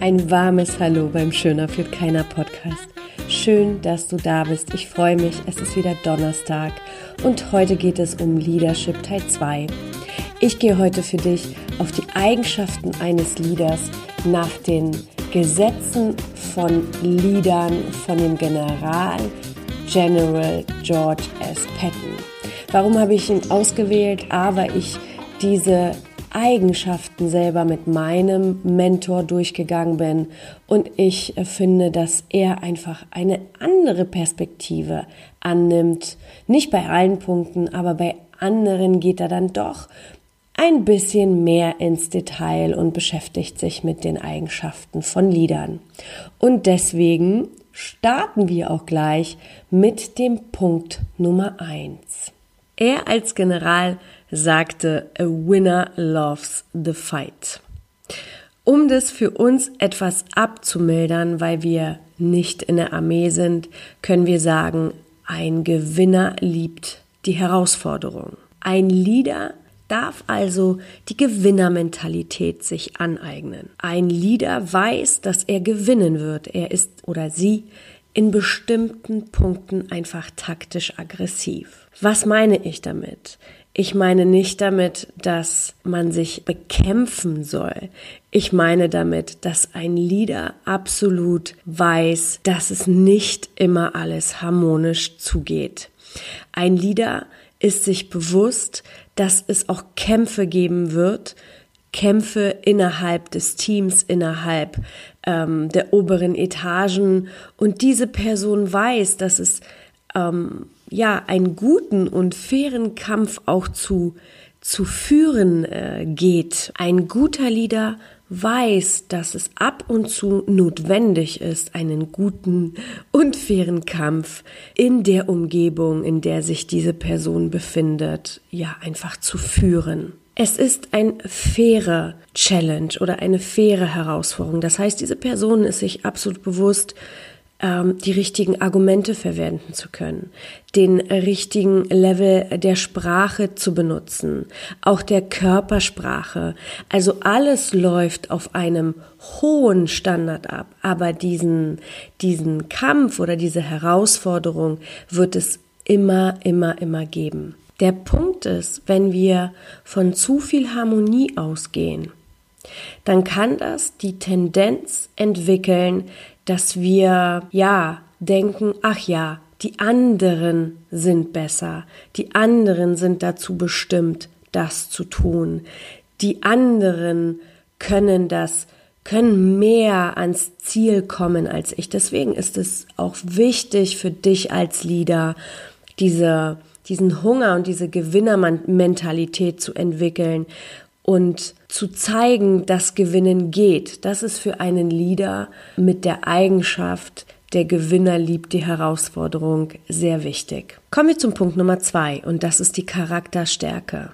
Ein warmes Hallo beim Schöner führt keiner Podcast. Schön, dass du da bist. Ich freue mich. Es ist wieder Donnerstag und heute geht es um Leadership Teil 2. Ich gehe heute für dich auf die Eigenschaften eines Leaders nach den Gesetzen von Leadern von dem General General George S. Patton. Warum habe ich ihn ausgewählt? A, weil ich diese Eigenschaften selber mit meinem Mentor durchgegangen bin und ich finde, dass er einfach eine andere Perspektive annimmt. Nicht bei allen Punkten, aber bei anderen geht er dann doch ein bisschen mehr ins Detail und beschäftigt sich mit den Eigenschaften von Liedern. Und deswegen starten wir auch gleich mit dem Punkt Nummer eins. Er als General sagte, A winner loves the fight. Um das für uns etwas abzumildern, weil wir nicht in der Armee sind, können wir sagen, ein Gewinner liebt die Herausforderung. Ein Leader darf also die Gewinnermentalität sich aneignen. Ein Leader weiß, dass er gewinnen wird. Er ist oder sie in bestimmten Punkten einfach taktisch aggressiv. Was meine ich damit? Ich meine nicht damit, dass man sich bekämpfen soll. Ich meine damit, dass ein Leader absolut weiß, dass es nicht immer alles harmonisch zugeht. Ein Leader ist sich bewusst, dass es auch Kämpfe geben wird, Kämpfe innerhalb des Teams, innerhalb ähm, der oberen Etagen. Und diese Person weiß, dass es ähm, ja, einen guten und fairen Kampf auch zu, zu führen äh, geht. Ein guter Leader weiß, dass es ab und zu notwendig ist, einen guten und fairen Kampf in der Umgebung, in der sich diese Person befindet, ja, einfach zu führen. Es ist ein faire Challenge oder eine faire Herausforderung. Das heißt, diese Person ist sich absolut bewusst, ähm, die richtigen Argumente verwenden zu können, den richtigen Level der Sprache zu benutzen, auch der Körpersprache. Also alles läuft auf einem hohen Standard ab, aber diesen, diesen Kampf oder diese Herausforderung wird es immer, immer, immer geben. Der Punkt ist, wenn wir von zu viel Harmonie ausgehen, dann kann das die Tendenz entwickeln, dass wir, ja, denken, ach ja, die anderen sind besser, die anderen sind dazu bestimmt, das zu tun, die anderen können das, können mehr ans Ziel kommen als ich. Deswegen ist es auch wichtig für dich als Leader, diese, diesen Hunger und diese Gewinnermentalität zu entwickeln und zu zeigen, dass Gewinnen geht. Das ist für einen Leader mit der Eigenschaft, der Gewinner liebt die Herausforderung, sehr wichtig. Kommen wir zum Punkt Nummer zwei und das ist die Charakterstärke.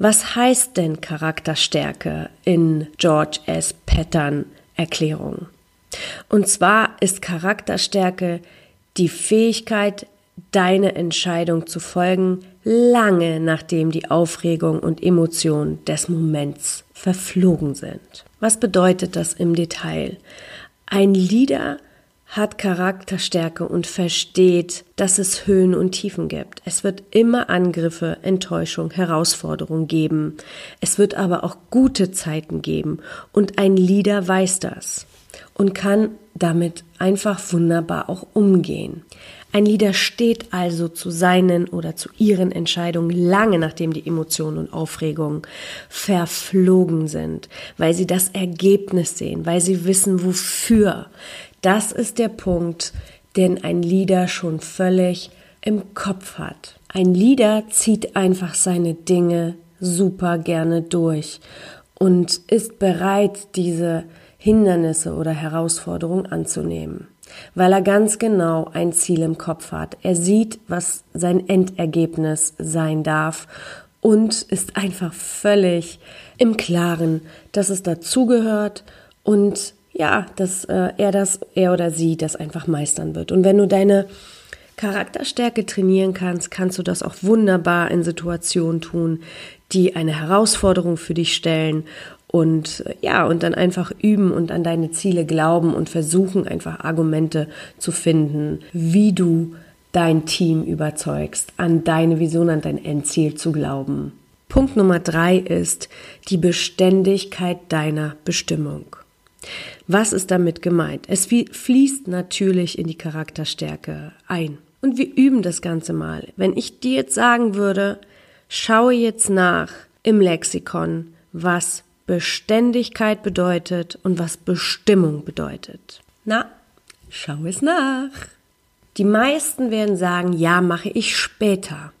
Was heißt denn Charakterstärke in George S. Pattern Erklärung? Und zwar ist Charakterstärke die Fähigkeit, deine Entscheidung zu folgen, lange nachdem die Aufregung und Emotion des Moments verflogen sind. Was bedeutet das im Detail? Ein Leader hat Charakterstärke und versteht, dass es Höhen und Tiefen gibt. Es wird immer Angriffe, Enttäuschung, Herausforderung geben. Es wird aber auch gute Zeiten geben. Und ein Leader weiß das und kann damit einfach wunderbar auch umgehen. Ein Leader steht also zu seinen oder zu ihren Entscheidungen lange nachdem die Emotionen und Aufregungen verflogen sind, weil sie das Ergebnis sehen, weil sie wissen, wofür. Das ist der Punkt, den ein Leader schon völlig im Kopf hat. Ein Leader zieht einfach seine Dinge super gerne durch und ist bereit, diese Hindernisse oder Herausforderungen anzunehmen weil er ganz genau ein Ziel im Kopf hat. Er sieht, was sein Endergebnis sein darf und ist einfach völlig im Klaren, dass es dazugehört und ja, dass äh, er das, er oder sie das einfach meistern wird. Und wenn du deine Charakterstärke trainieren kannst, kannst du das auch wunderbar in Situationen tun, die eine Herausforderung für dich stellen und ja, und dann einfach üben und an deine Ziele glauben und versuchen einfach Argumente zu finden, wie du dein Team überzeugst, an deine Vision, an dein Endziel zu glauben. Punkt Nummer drei ist die Beständigkeit deiner Bestimmung. Was ist damit gemeint? Es fließt natürlich in die Charakterstärke ein. Und wir üben das Ganze mal. Wenn ich dir jetzt sagen würde, schaue jetzt nach im Lexikon, was Beständigkeit bedeutet und was Bestimmung bedeutet. Na, schau es nach. Die meisten werden sagen, ja, mache ich später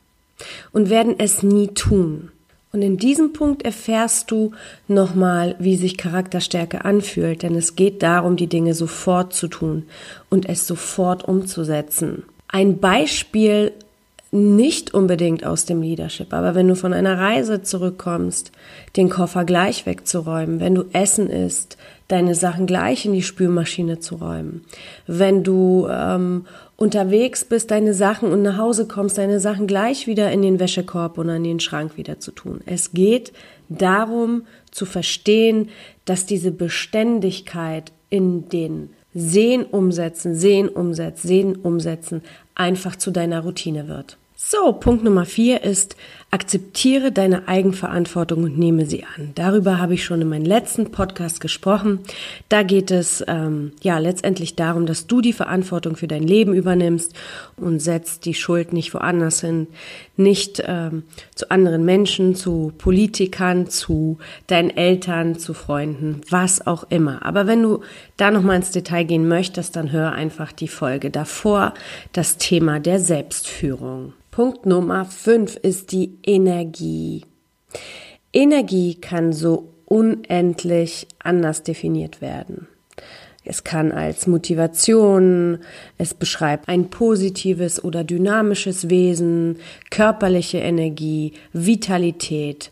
und werden es nie tun. Und in diesem Punkt erfährst du nochmal, wie sich Charakterstärke anfühlt, denn es geht darum, die Dinge sofort zu tun und es sofort umzusetzen. Ein Beispiel nicht unbedingt aus dem Leadership, aber wenn du von einer Reise zurückkommst, den Koffer gleich wegzuräumen, wenn du Essen isst, deine Sachen gleich in die Spülmaschine zu räumen, wenn du ähm, unterwegs bist, deine Sachen und nach Hause kommst, deine Sachen gleich wieder in den Wäschekorb und an den Schrank wieder zu tun. Es geht darum zu verstehen, dass diese Beständigkeit in den Sehen umsetzen, Sehen umsetzen, Sehen umsetzen einfach zu deiner Routine wird. So, Punkt Nummer vier ist, akzeptiere deine Eigenverantwortung und nehme sie an. Darüber habe ich schon in meinem letzten Podcast gesprochen. Da geht es ähm, ja letztendlich darum, dass du die Verantwortung für dein Leben übernimmst und setzt die Schuld nicht woanders hin, nicht ähm, zu anderen Menschen, zu Politikern, zu deinen Eltern, zu Freunden, was auch immer. Aber wenn du da noch mal ins Detail gehen möchtest, dann hör einfach die Folge davor, das Thema der Selbstführung. Punkt Nummer 5 ist die Energie. Energie kann so unendlich anders definiert werden. Es kann als Motivation, es beschreibt ein positives oder dynamisches Wesen, körperliche Energie, Vitalität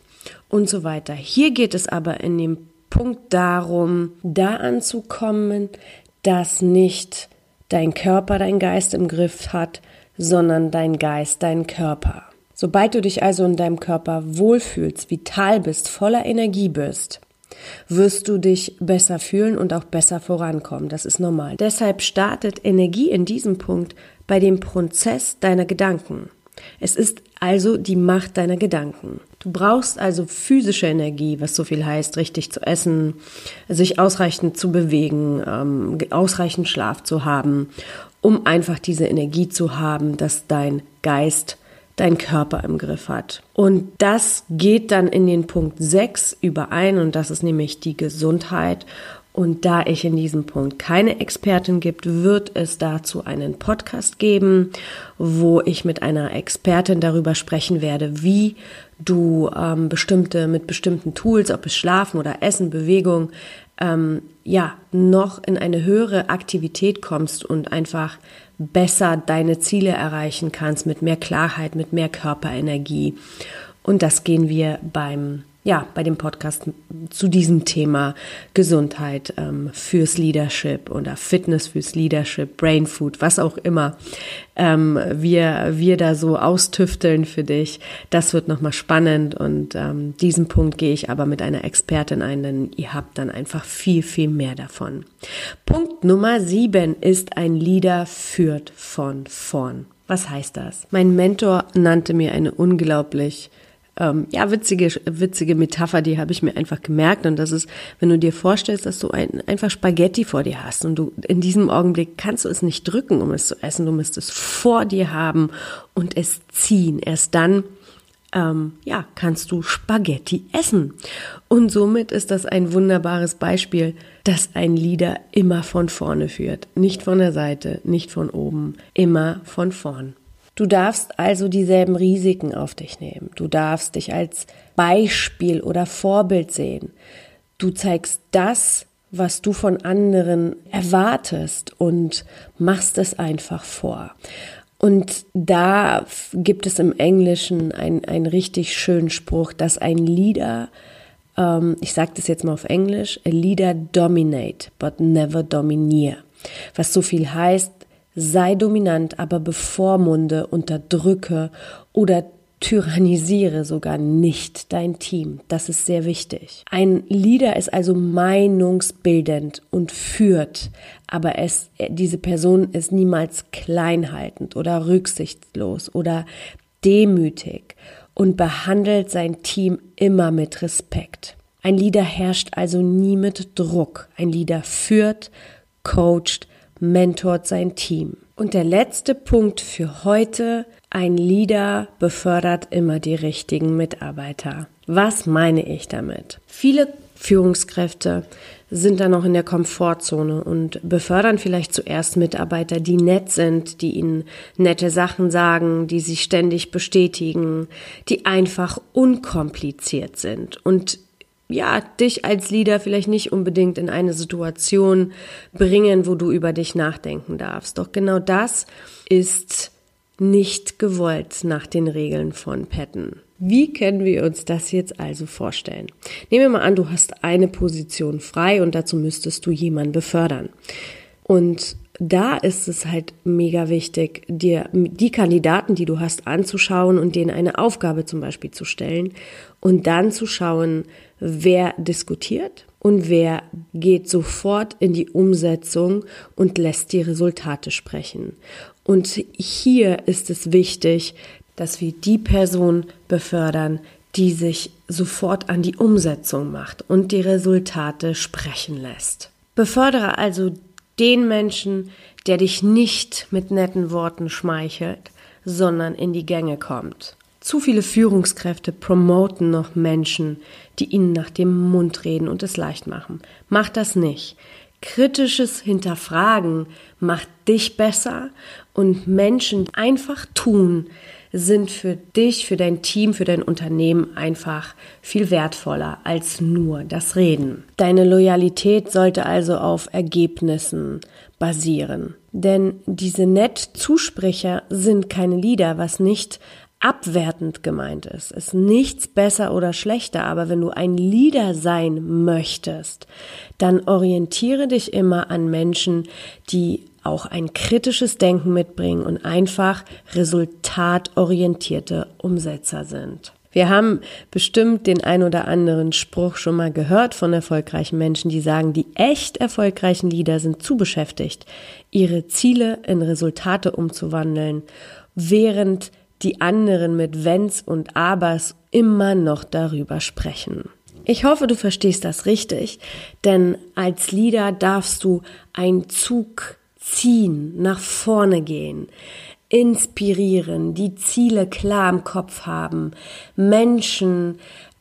und so weiter. Hier geht es aber in dem Punkt darum, da anzukommen, dass nicht dein Körper dein Geist im Griff hat, sondern dein Geist, dein Körper. Sobald du dich also in deinem Körper wohlfühlst, vital bist, voller Energie bist, wirst du dich besser fühlen und auch besser vorankommen. Das ist normal. Deshalb startet Energie in diesem Punkt bei dem Prozess deiner Gedanken. Es ist also die Macht deiner Gedanken. Du brauchst also physische Energie, was so viel heißt, richtig zu essen, sich ausreichend zu bewegen, ähm, ausreichend Schlaf zu haben um einfach diese Energie zu haben, dass dein Geist dein Körper im Griff hat. Und das geht dann in den Punkt 6 überein und das ist nämlich die Gesundheit. Und da ich in diesem Punkt keine Expertin gibt, wird es dazu einen Podcast geben, wo ich mit einer Expertin darüber sprechen werde, wie du ähm, bestimmte mit bestimmten Tools, ob es Schlafen oder Essen, Bewegung, ähm, ja, noch in eine höhere Aktivität kommst und einfach besser deine Ziele erreichen kannst mit mehr Klarheit, mit mehr Körperenergie. Und das gehen wir beim ja, bei dem Podcast zu diesem Thema Gesundheit ähm, fürs Leadership oder Fitness fürs Leadership, Brain Food, was auch immer ähm, wir, wir da so austüfteln für dich. Das wird nochmal spannend und ähm, diesen Punkt gehe ich aber mit einer Expertin ein, denn ihr habt dann einfach viel, viel mehr davon. Punkt Nummer sieben ist ein Leader führt von vorn. Was heißt das? Mein Mentor nannte mir eine unglaublich ähm, ja, witzige, witzige Metapher, die habe ich mir einfach gemerkt. Und das ist, wenn du dir vorstellst, dass du ein, einfach Spaghetti vor dir hast und du in diesem Augenblick kannst du es nicht drücken, um es zu essen. Du musst es vor dir haben und es ziehen. Erst dann ähm, ja, kannst du Spaghetti essen. Und somit ist das ein wunderbares Beispiel, dass ein Leader immer von vorne führt. Nicht von der Seite, nicht von oben, immer von vorn. Du darfst also dieselben Risiken auf dich nehmen. Du darfst dich als Beispiel oder Vorbild sehen. Du zeigst das, was du von anderen erwartest und machst es einfach vor. Und da gibt es im Englischen einen, richtig schönen Spruch, dass ein Leader, ähm, ich sage das jetzt mal auf Englisch, a leader dominate, but never domineer. Was so viel heißt, sei dominant, aber bevormunde, unterdrücke oder tyrannisiere sogar nicht dein Team. Das ist sehr wichtig. Ein Leader ist also meinungsbildend und führt, aber es, diese Person ist niemals kleinhaltend oder rücksichtslos oder demütig und behandelt sein Team immer mit Respekt. Ein Leader herrscht also nie mit Druck. Ein Leader führt, coacht, mentort sein Team. Und der letzte Punkt für heute, ein Leader befördert immer die richtigen Mitarbeiter. Was meine ich damit? Viele Führungskräfte sind dann noch in der Komfortzone und befördern vielleicht zuerst Mitarbeiter, die nett sind, die ihnen nette Sachen sagen, die sie ständig bestätigen, die einfach unkompliziert sind und ja, dich als Leader vielleicht nicht unbedingt in eine Situation bringen, wo du über dich nachdenken darfst. Doch genau das ist nicht gewollt nach den Regeln von Patton. Wie können wir uns das jetzt also vorstellen? Nehmen wir mal an, du hast eine Position frei und dazu müsstest du jemanden befördern. Und da ist es halt mega wichtig, dir die Kandidaten, die du hast, anzuschauen und denen eine Aufgabe zum Beispiel zu stellen und dann zu schauen, wer diskutiert und wer geht sofort in die Umsetzung und lässt die Resultate sprechen. Und hier ist es wichtig, dass wir die Person befördern, die sich sofort an die Umsetzung macht und die Resultate sprechen lässt. Befördere also den Menschen, der dich nicht mit netten Worten schmeichelt, sondern in die Gänge kommt. Zu viele Führungskräfte promoten noch Menschen, die ihnen nach dem Mund reden und es leicht machen. Mach das nicht. Kritisches Hinterfragen macht dich besser und Menschen einfach tun, sind für dich, für dein Team, für dein Unternehmen einfach viel wertvoller als nur das Reden. Deine Loyalität sollte also auf Ergebnissen basieren. Denn diese Nett-Zusprecher sind keine Lieder, was nicht abwertend gemeint ist. Ist nichts besser oder schlechter, aber wenn du ein Leader sein möchtest, dann orientiere dich immer an Menschen, die auch ein kritisches Denken mitbringen und einfach resultatorientierte Umsetzer sind. Wir haben bestimmt den ein oder anderen Spruch schon mal gehört von erfolgreichen Menschen, die sagen, die echt erfolgreichen Leader sind zu beschäftigt, ihre Ziele in Resultate umzuwandeln, während die anderen mit Wenns und Abers immer noch darüber sprechen. Ich hoffe, du verstehst das richtig, denn als Leader darfst du einen Zug ziehen, nach vorne gehen, inspirieren, die Ziele klar im Kopf haben, Menschen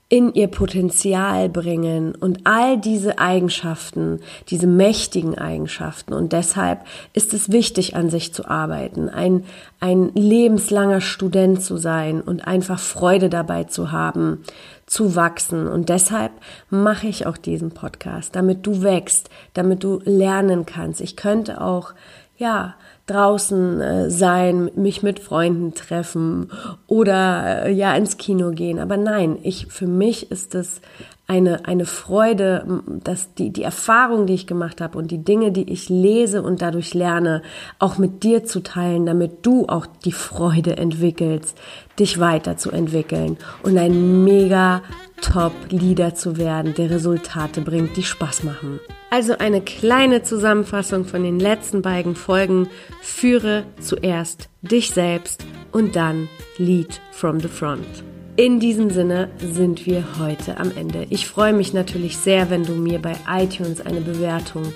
in ihr Potenzial bringen und all diese Eigenschaften, diese mächtigen Eigenschaften. Und deshalb ist es wichtig, an sich zu arbeiten, ein, ein lebenslanger Student zu sein und einfach Freude dabei zu haben, zu wachsen. Und deshalb mache ich auch diesen Podcast, damit du wächst, damit du lernen kannst. Ich könnte auch, ja, draußen äh, sein, mich mit Freunden treffen oder äh, ja ins Kino gehen. Aber nein, ich für mich ist es eine, eine Freude, dass die, die Erfahrung, die ich gemacht habe und die Dinge, die ich lese und dadurch lerne, auch mit dir zu teilen, damit du auch die Freude entwickelst, dich weiterzuentwickeln und ein mega Top-Leader zu werden, der Resultate bringt, die Spaß machen. Also eine kleine Zusammenfassung von den letzten beiden Folgen. Führe zuerst dich selbst und dann Lead from the Front. In diesem Sinne sind wir heute am Ende. Ich freue mich natürlich sehr, wenn du mir bei iTunes eine Bewertung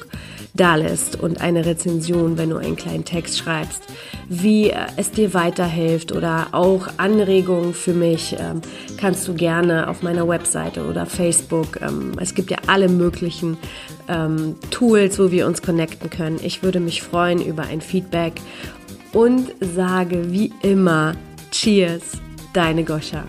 dalässt und eine Rezension, wenn du einen kleinen Text schreibst, wie es dir weiterhilft oder auch Anregungen für mich, ähm, kannst du gerne auf meiner Webseite oder Facebook. Ähm, es gibt ja alle möglichen ähm, Tools, wo wir uns connecten können. Ich würde mich freuen über ein Feedback und sage wie immer Cheers, deine Goscha.